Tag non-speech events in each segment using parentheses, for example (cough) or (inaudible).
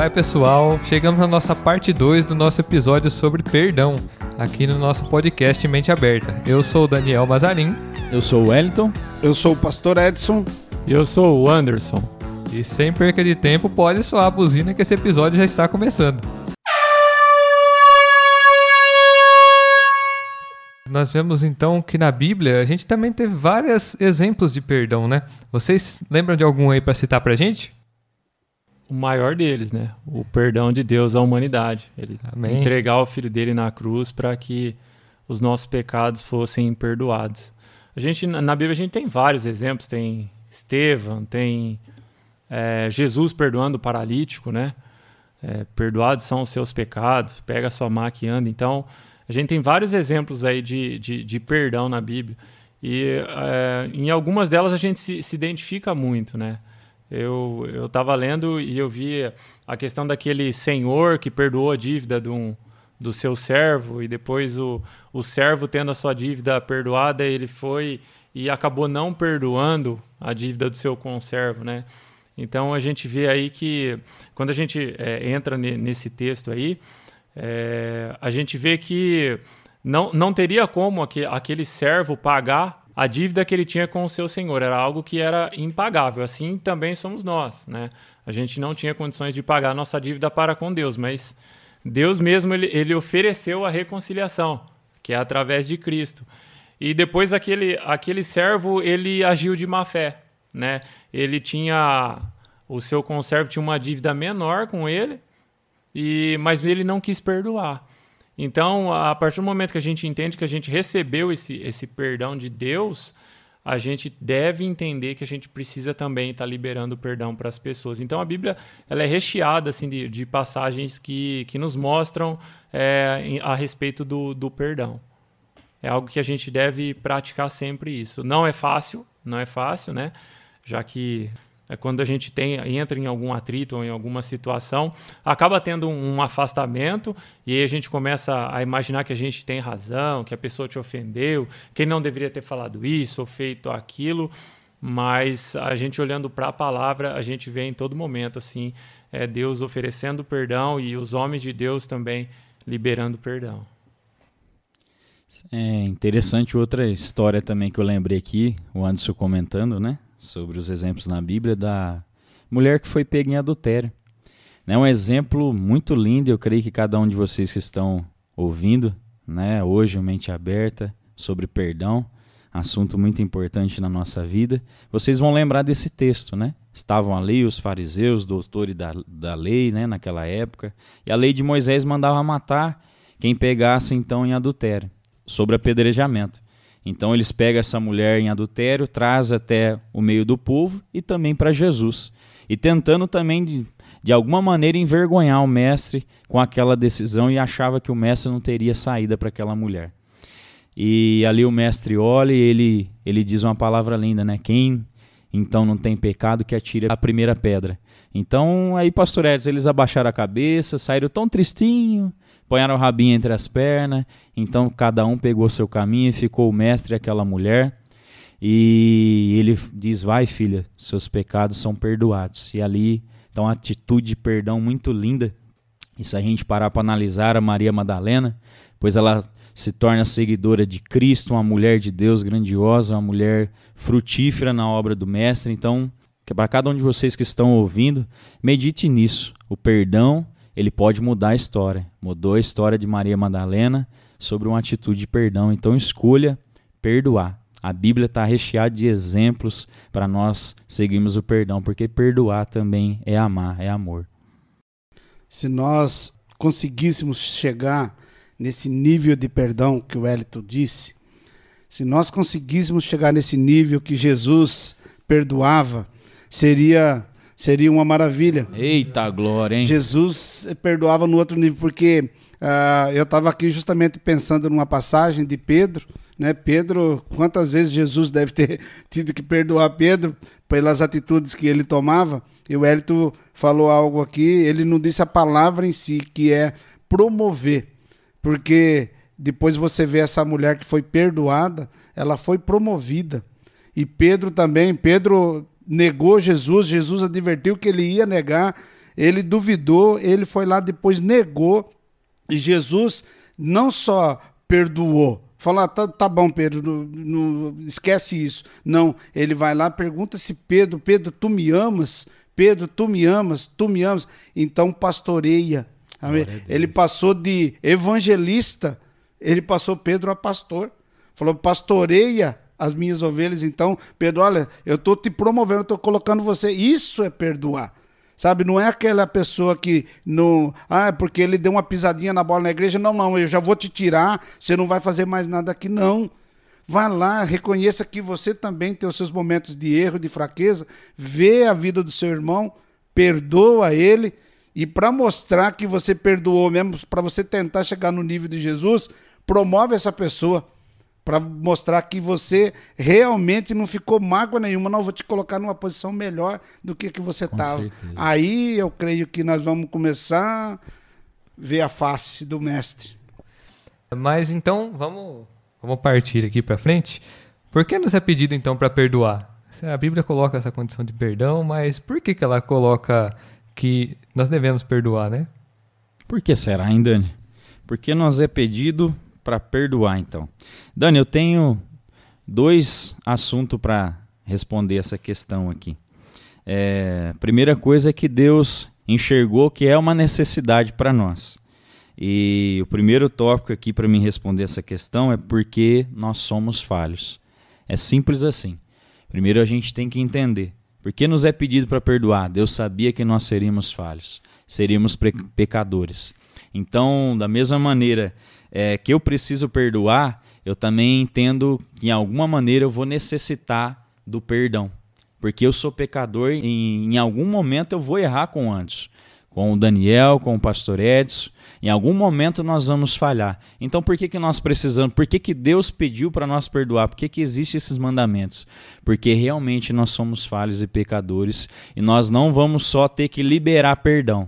Vai, pessoal, chegamos na nossa parte 2 do nosso episódio sobre perdão, aqui no nosso podcast Mente Aberta. Eu sou o Daniel Mazarin. Eu sou o Wellington. Eu sou o pastor Edson. E eu sou o Anderson. E sem perca de tempo, pode soar a buzina que esse episódio já está começando. Nós vemos então que na Bíblia a gente também teve vários exemplos de perdão, né? Vocês lembram de algum aí para citar pra gente? O maior deles, né? O perdão de Deus à humanidade. Ele Amém. entregar o filho dele na cruz para que os nossos pecados fossem perdoados. A gente na Bíblia a gente tem vários exemplos, tem Estevão, tem é, Jesus perdoando o paralítico, né? É, perdoados são os seus pecados, pega a sua maca e anda. Então, a gente tem vários exemplos aí de, de, de perdão na Bíblia. E é, em algumas delas a gente se, se identifica muito, né? Eu estava lendo e eu vi a questão daquele senhor que perdoou a dívida de um, do seu servo e depois o, o servo tendo a sua dívida perdoada, ele foi e acabou não perdoando a dívida do seu conservo, né? Então a gente vê aí que quando a gente é, entra nesse texto aí, é, a gente vê que não, não teria como aquele servo pagar a dívida que ele tinha com o seu senhor. Era algo que era impagável. Assim também somos nós. Né? A gente não tinha condições de pagar nossa dívida para com Deus, mas Deus mesmo ele, ele ofereceu a reconciliação, que é através de Cristo. E depois aquele, aquele servo ele agiu de má fé. Né? Ele tinha. O seu conservo tinha uma dívida menor com ele, e, mas ele não quis perdoar. Então, a partir do momento que a gente entende que a gente recebeu esse, esse perdão de Deus, a gente deve entender que a gente precisa também estar tá liberando perdão para as pessoas. Então, a Bíblia ela é recheada assim, de, de passagens que, que nos mostram é, a respeito do, do perdão. É algo que a gente deve praticar sempre isso. Não é fácil, não é fácil, né? Já que é quando a gente tem, entra em algum atrito ou em alguma situação, acaba tendo um, um, afastamento e aí a gente começa a imaginar que a gente tem razão, que a pessoa te ofendeu, que não deveria ter falado isso ou feito aquilo, mas a gente olhando para a palavra, a gente vê em todo momento assim, é Deus oferecendo perdão e os homens de Deus também liberando perdão. É interessante outra história também que eu lembrei aqui, o Anderson comentando, né? Sobre os exemplos na Bíblia da mulher que foi pega em adultério. É um exemplo muito lindo, eu creio que cada um de vocês que estão ouvindo, né, hoje, mente aberta, sobre perdão, assunto muito importante na nossa vida, vocês vão lembrar desse texto, né? Estavam ali os fariseus, doutores da, da lei, né, naquela época, e a lei de Moisés mandava matar quem pegasse então em adultério, sobre apedrejamento. Então eles pegam essa mulher em adultério, traz até o meio do povo e também para Jesus. E tentando também de, de alguma maneira envergonhar o mestre com aquela decisão e achava que o mestre não teria saída para aquela mulher. E ali o mestre olha e ele, ele diz uma palavra linda, né? Quem então não tem pecado que atire a primeira pedra. Então aí, pastor eles abaixaram a cabeça, saíram tão tristinho, Ponharam o rabinho entre as pernas, então cada um pegou seu caminho e ficou o mestre e aquela mulher. E ele diz: Vai, filha, seus pecados são perdoados. E ali está uma atitude de perdão muito linda. E se a gente parar para analisar a Maria Madalena, pois ela se torna seguidora de Cristo, uma mulher de Deus grandiosa, uma mulher frutífera na obra do Mestre. Então, para cada um de vocês que estão ouvindo, medite nisso. O perdão ele pode mudar a história. Mudou a história de Maria Madalena sobre uma atitude de perdão. Então escolha perdoar. A Bíblia está recheada de exemplos para nós seguirmos o perdão, porque perdoar também é amar, é amor. Se nós conseguíssemos chegar nesse nível de perdão que o Elito disse, se nós conseguíssemos chegar nesse nível que Jesus perdoava, seria seria uma maravilha. Eita glória, hein? Jesus perdoava no outro nível, porque uh, eu estava aqui justamente pensando numa passagem de Pedro, né? Pedro, quantas vezes Jesus deve ter (laughs) tido que perdoar Pedro pelas atitudes que ele tomava? E o Hélito falou algo aqui, ele não disse a palavra em si, que é promover, porque depois você vê essa mulher que foi perdoada, ela foi promovida. E Pedro também, Pedro negou Jesus, Jesus advertiu que ele ia negar, ele duvidou, ele foi lá depois negou e Jesus não só perdoou, falou: ah, tá, tá bom, Pedro, não, não, esquece isso. Não, ele vai lá, pergunta se Pedro, Pedro, tu me amas? Pedro, tu me amas, tu me amas. Então pastoreia. Ele passou de evangelista, ele passou Pedro a pastor. Falou, pastoreia as minhas ovelhas. Então, Pedro, olha, eu estou te promovendo, estou colocando você. Isso é perdoar. Sabe, não é aquela pessoa que não. Ah, é porque ele deu uma pisadinha na bola na igreja. Não, não, eu já vou te tirar, você não vai fazer mais nada aqui. Não. Vá lá, reconheça que você também tem os seus momentos de erro, de fraqueza. Vê a vida do seu irmão, perdoa ele. E para mostrar que você perdoou mesmo, para você tentar chegar no nível de Jesus, promove essa pessoa para mostrar que você realmente não ficou mágoa nenhuma, não vou te colocar numa posição melhor do que que você estava. Aí eu creio que nós vamos começar a ver a face do mestre. Mas então vamos vamos partir aqui para frente. Por que nos é pedido então para perdoar? A Bíblia coloca essa condição de perdão, mas por que que ela coloca que nós devemos perdoar, né? Por que será, hein, Dani? Porque nós é pedido para perdoar, então. Dani, eu tenho dois assuntos para responder essa questão aqui. É, primeira coisa é que Deus enxergou que é uma necessidade para nós. E o primeiro tópico aqui para mim responder essa questão é porque nós somos falhos. É simples assim. Primeiro a gente tem que entender. Por que nos é pedido para perdoar? Deus sabia que nós seríamos falhos, seríamos pecadores. Então, da mesma maneira é, que eu preciso perdoar, eu também entendo que em alguma maneira eu vou necessitar do perdão. Porque eu sou pecador e em algum momento eu vou errar com Anderson, com o Daniel, com o pastor Edson. Em algum momento nós vamos falhar. Então por que, que nós precisamos? Por que, que Deus pediu para nós perdoar? Por que, que existem esses mandamentos? Porque realmente nós somos falhos e pecadores e nós não vamos só ter que liberar perdão.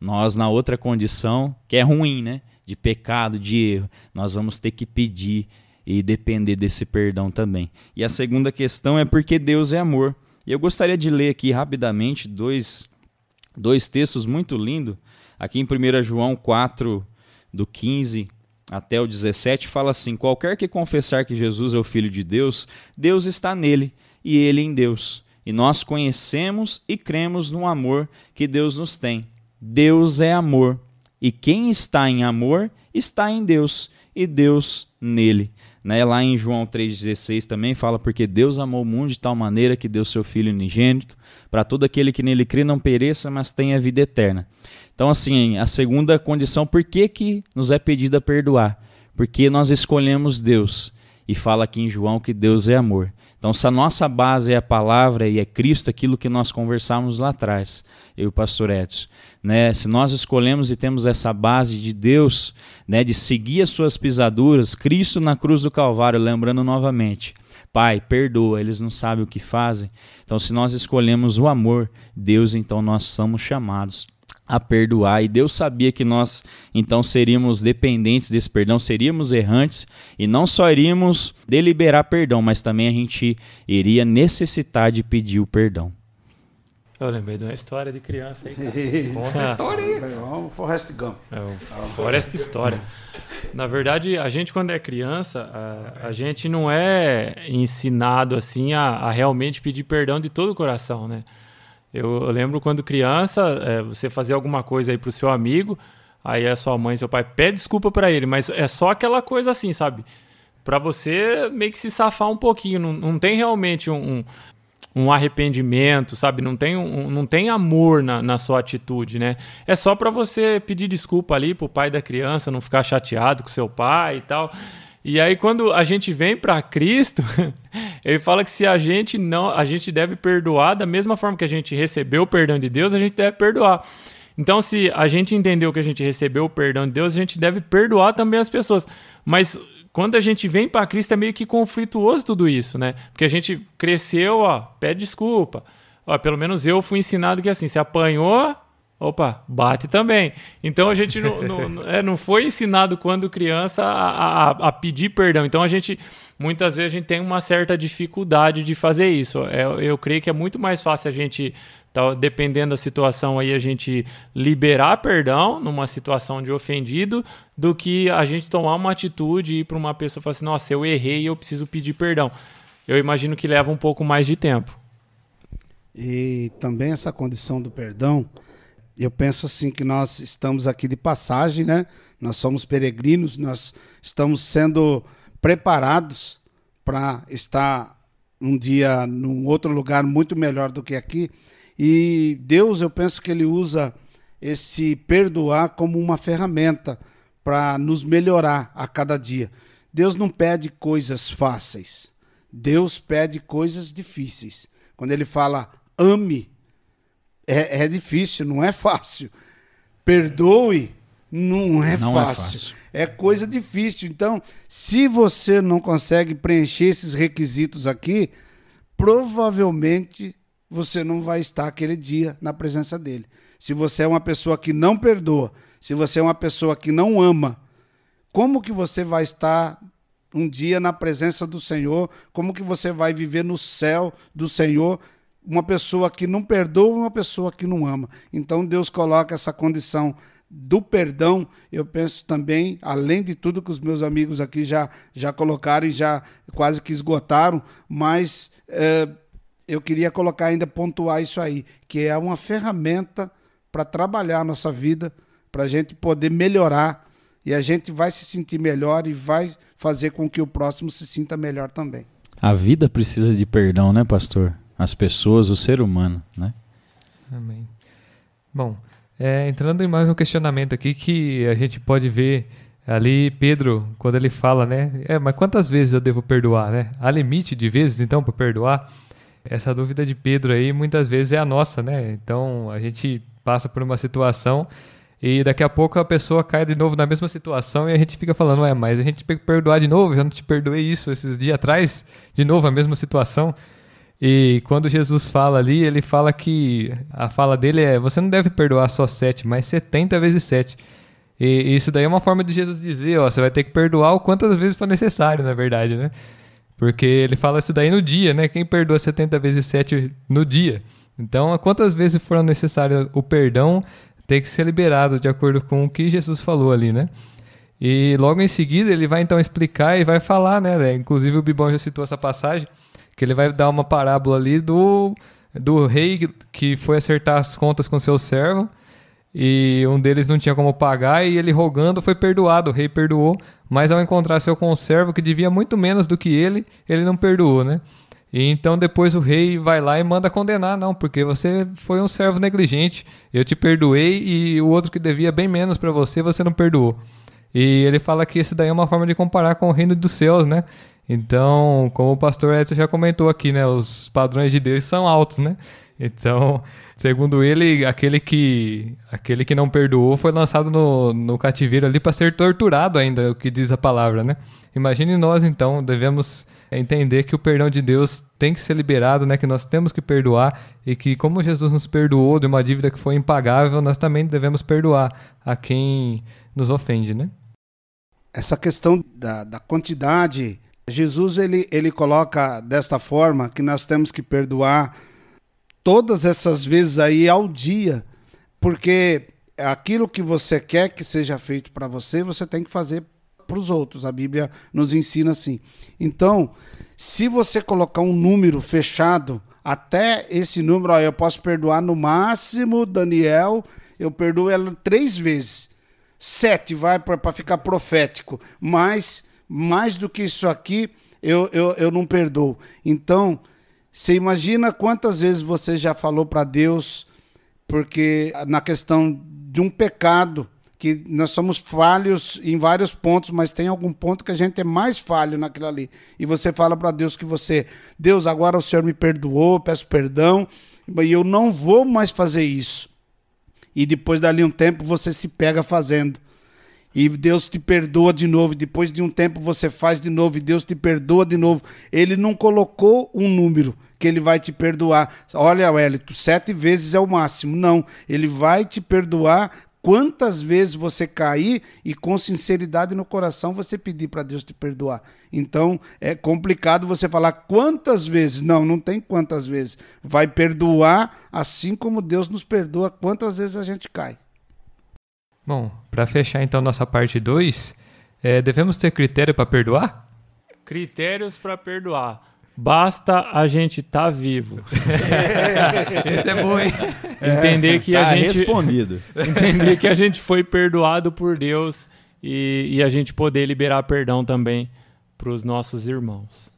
Nós, na outra condição, que é ruim, né? De pecado, de erro, nós vamos ter que pedir e depender desse perdão também. E a segunda questão é porque Deus é amor. E eu gostaria de ler aqui rapidamente dois, dois textos muito lindos. Aqui em 1 João 4, do 15 até o 17, fala assim: Qualquer que confessar que Jesus é o Filho de Deus, Deus está nele e ele em Deus. E nós conhecemos e cremos no amor que Deus nos tem. Deus é amor. E quem está em amor está em Deus e Deus nele. Né? Lá em João 3,16 também fala: Porque Deus amou o mundo de tal maneira que deu seu Filho unigênito, para todo aquele que nele crê não pereça, mas tenha vida eterna. Então, assim, a segunda condição, por que, que nos é pedida perdoar? Porque nós escolhemos Deus. E fala aqui em João que Deus é amor. Então, se a nossa base é a palavra e é Cristo, aquilo que nós conversamos lá atrás, eu e o pastor Edson, né? Se nós escolhemos e temos essa base de Deus, né, de seguir as suas pisaduras, Cristo na cruz do Calvário, lembrando novamente, Pai, perdoa, eles não sabem o que fazem. Então, se nós escolhemos o amor, Deus, então nós somos chamados a perdoar. E Deus sabia que nós então seríamos dependentes desse perdão, seríamos errantes e não só iríamos deliberar perdão, mas também a gente iria necessitar de pedir o perdão. Eu lembrei de uma história de criança aí. (laughs) Conta a história aí. Vamos Forrest Gump. É, o Forrest História. Na verdade, a gente, quando é criança, a, a gente não é ensinado assim a, a, realmente pedir perdão de todo o coração, né? Eu, lembro quando criança, é, você fazia alguma coisa aí pro seu amigo, aí a sua mãe, seu pai pede desculpa para ele, mas é só aquela coisa assim, sabe? Para você meio que se safar um pouquinho. Não, não tem realmente um, um um arrependimento, sabe? Não tem, um, não tem amor na, na sua atitude, né? É só para você pedir desculpa ali pro pai da criança, não ficar chateado com seu pai e tal. E aí quando a gente vem para Cristo, ele fala que se a gente não, a gente deve perdoar da mesma forma que a gente recebeu o perdão de Deus, a gente deve perdoar. Então, se a gente entendeu que a gente recebeu o perdão de Deus, a gente deve perdoar também as pessoas. Mas quando a gente vem para Cristo é meio que conflituoso tudo isso, né? Porque a gente cresceu, ó, pede desculpa. Ó, pelo menos eu fui ensinado que assim, se apanhou, opa, bate também. Então a gente não, não, (laughs) é, não foi ensinado quando criança a, a, a, pedir perdão. Então a gente muitas vezes a gente tem uma certa dificuldade de fazer isso. É, eu creio que é muito mais fácil a gente Tá, dependendo da situação aí, a gente liberar perdão numa situação de ofendido, do que a gente tomar uma atitude e ir para uma pessoa e falar assim: nossa, eu errei e eu preciso pedir perdão. Eu imagino que leva um pouco mais de tempo. E também essa condição do perdão, eu penso assim que nós estamos aqui de passagem, né? Nós somos peregrinos, nós estamos sendo preparados para estar um dia num outro lugar muito melhor do que aqui. E Deus, eu penso que ele usa esse perdoar como uma ferramenta para nos melhorar a cada dia. Deus não pede coisas fáceis. Deus pede coisas difíceis. Quando ele fala ame, é, é difícil, não é fácil. Perdoe, não é, não fácil. é fácil. É coisa difícil. Então, se você não consegue preencher esses requisitos aqui, provavelmente você não vai estar aquele dia na presença dele. Se você é uma pessoa que não perdoa, se você é uma pessoa que não ama, como que você vai estar um dia na presença do Senhor? Como que você vai viver no céu do Senhor? Uma pessoa que não perdoa, uma pessoa que não ama. Então Deus coloca essa condição do perdão, eu penso também, além de tudo que os meus amigos aqui já, já colocaram e já quase que esgotaram, mas é, eu queria colocar ainda, pontuar isso aí, que é uma ferramenta para trabalhar a nossa vida, para a gente poder melhorar e a gente vai se sentir melhor e vai fazer com que o próximo se sinta melhor também. A vida precisa de perdão, né, pastor? As pessoas, o ser humano, né? Amém. Bom, é, entrando em mais um questionamento aqui que a gente pode ver ali Pedro quando ele fala, né? É, mas quantas vezes eu devo perdoar, né? Há limite de vezes então para perdoar? essa dúvida de Pedro aí muitas vezes é a nossa, né? Então a gente passa por uma situação e daqui a pouco a pessoa cai de novo na mesma situação e a gente fica falando, é, mas a gente tem que perdoar de novo, já não te perdoei isso esses dias atrás, de novo a mesma situação. E quando Jesus fala ali, ele fala que a fala dele é: você não deve perdoar só sete, mas setenta vezes sete. E isso daí é uma forma de Jesus dizer: ó, você vai ter que perdoar o quantas vezes for necessário, na verdade, né? Porque ele fala isso daí no dia, né? Quem perdoa 70 vezes 7 no dia? Então, quantas vezes for necessário o perdão, tem que ser liberado de acordo com o que Jesus falou ali, né? E logo em seguida ele vai então explicar e vai falar, né? Inclusive o Bibão já citou essa passagem, que ele vai dar uma parábola ali do, do rei que foi acertar as contas com seu servo e um deles não tinha como pagar e ele rogando foi perdoado, o rei perdoou, mas ao encontrar seu conservo que devia muito menos do que ele, ele não perdoou, né? E então depois o rei vai lá e manda condenar, não, porque você foi um servo negligente, eu te perdoei e o outro que devia bem menos para você, você não perdoou. E ele fala que isso daí é uma forma de comparar com o reino dos céus, né? Então, como o pastor Edson já comentou aqui, né, os padrões de Deus são altos, né? Então, segundo ele, aquele que aquele que não perdoou foi lançado no, no cativeiro ali para ser torturado ainda, o que diz a palavra, né? Imagine nós então, devemos entender que o perdão de Deus tem que ser liberado, né? Que nós temos que perdoar e que como Jesus nos perdoou de uma dívida que foi impagável, nós também devemos perdoar a quem nos ofende, né? Essa questão da, da quantidade, Jesus ele, ele coloca desta forma que nós temos que perdoar todas essas vezes aí ao dia, porque aquilo que você quer que seja feito para você, você tem que fazer para os outros. A Bíblia nos ensina assim. Então, se você colocar um número fechado, até esse número, ó, eu posso perdoar no máximo Daniel, eu perdoo ela três vezes. Sete vai para ficar profético, mas mais do que isso aqui, eu, eu, eu não perdoo. Então, você imagina quantas vezes você já falou para Deus, porque na questão de um pecado, que nós somos falhos em vários pontos, mas tem algum ponto que a gente é mais falho naquilo ali. E você fala para Deus que você, Deus, agora o Senhor me perdoou, peço perdão, e eu não vou mais fazer isso. E depois dali um tempo você se pega fazendo. E Deus te perdoa de novo. Depois de um tempo você faz de novo e Deus te perdoa de novo. Ele não colocou um número que ele vai te perdoar. Olha, Wellington, sete vezes é o máximo. Não, ele vai te perdoar quantas vezes você cair e com sinceridade no coração você pedir para Deus te perdoar. Então é complicado você falar quantas vezes. Não, não tem quantas vezes. Vai perdoar assim como Deus nos perdoa quantas vezes a gente cai. Bom, para fechar então nossa parte 2, é, devemos ter critério para perdoar? Critérios para perdoar. Basta a gente estar tá vivo. (laughs) Esse é bom, hein? (laughs) Entender que tá a gente respondido. Entender que a gente foi perdoado por Deus e, e a gente poder liberar perdão também para os nossos irmãos.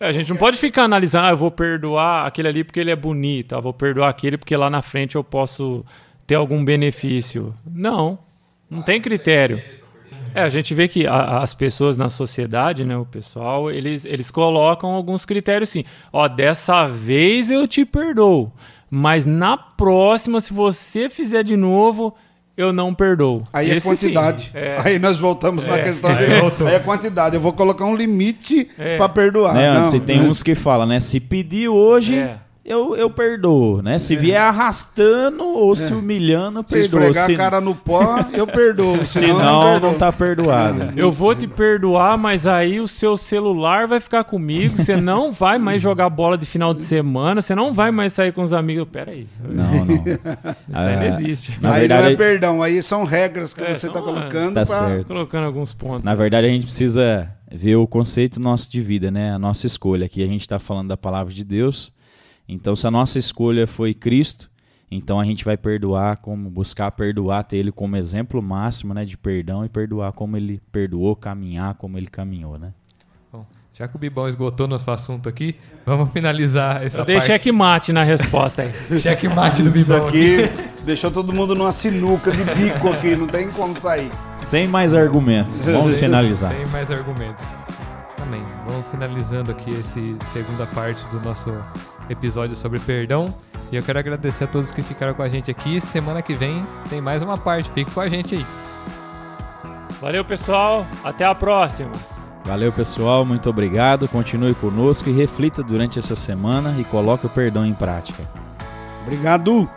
A gente não pode ficar analisando, ah, eu vou perdoar aquele ali porque ele é bonito, ah, vou perdoar aquele porque lá na frente eu posso ter algum benefício. Não, não tem critério. É, a gente vê que a, as pessoas na sociedade, né, o pessoal, eles, eles colocam alguns critérios assim. Ó, dessa vez eu te perdoo, mas na próxima, se você fizer de novo, eu não perdoo. Aí é Esse, é quantidade. É. Aí nós voltamos é. na questão de aí, aí é quantidade. Eu vou colocar um limite é. para perdoar. Né, não, você tem uns que falam, né? Se pedir hoje, é eu, eu perdoo, né? Se vier arrastando ou é. se humilhando, eu perdoo. Se esfregar se... a cara no pó, eu perdoo. (laughs) Se não, não tá perdoado. Eu vou te perdoar, mas aí o seu celular vai ficar comigo, você não vai mais jogar bola de final de semana, você não vai mais sair com os amigos. Pera aí. Não, não. Isso aí não ah, existe. Na aí verdade, não é perdão, aí são regras que é, você está colocando. Tá pra... certo. Colocando alguns pontos. Na verdade, a gente precisa ver o conceito nosso de vida, né? A nossa escolha. Aqui a gente está falando da palavra de Deus então, se a nossa escolha foi Cristo, então a gente vai perdoar como buscar perdoar, ter ele como exemplo máximo, né, de perdão e perdoar como ele perdoou, caminhar como ele caminhou, né? Bom, já que o Bibão esgotou nosso assunto aqui, vamos finalizar essa Eu dei checkmate na resposta aí. (laughs) checkmate do Bibão. Isso aqui deixou todo mundo numa sinuca de bico aqui, não tem como sair. Sem mais argumentos, vamos (laughs) finalizar. Sem mais argumentos. Amém. Vamos finalizando aqui esse segunda parte do nosso episódio sobre perdão. E eu quero agradecer a todos que ficaram com a gente aqui. Semana que vem tem mais uma parte. Fique com a gente aí. Valeu, pessoal. Até a próxima. Valeu, pessoal. Muito obrigado. Continue conosco e reflita durante essa semana e coloque o perdão em prática. Obrigado.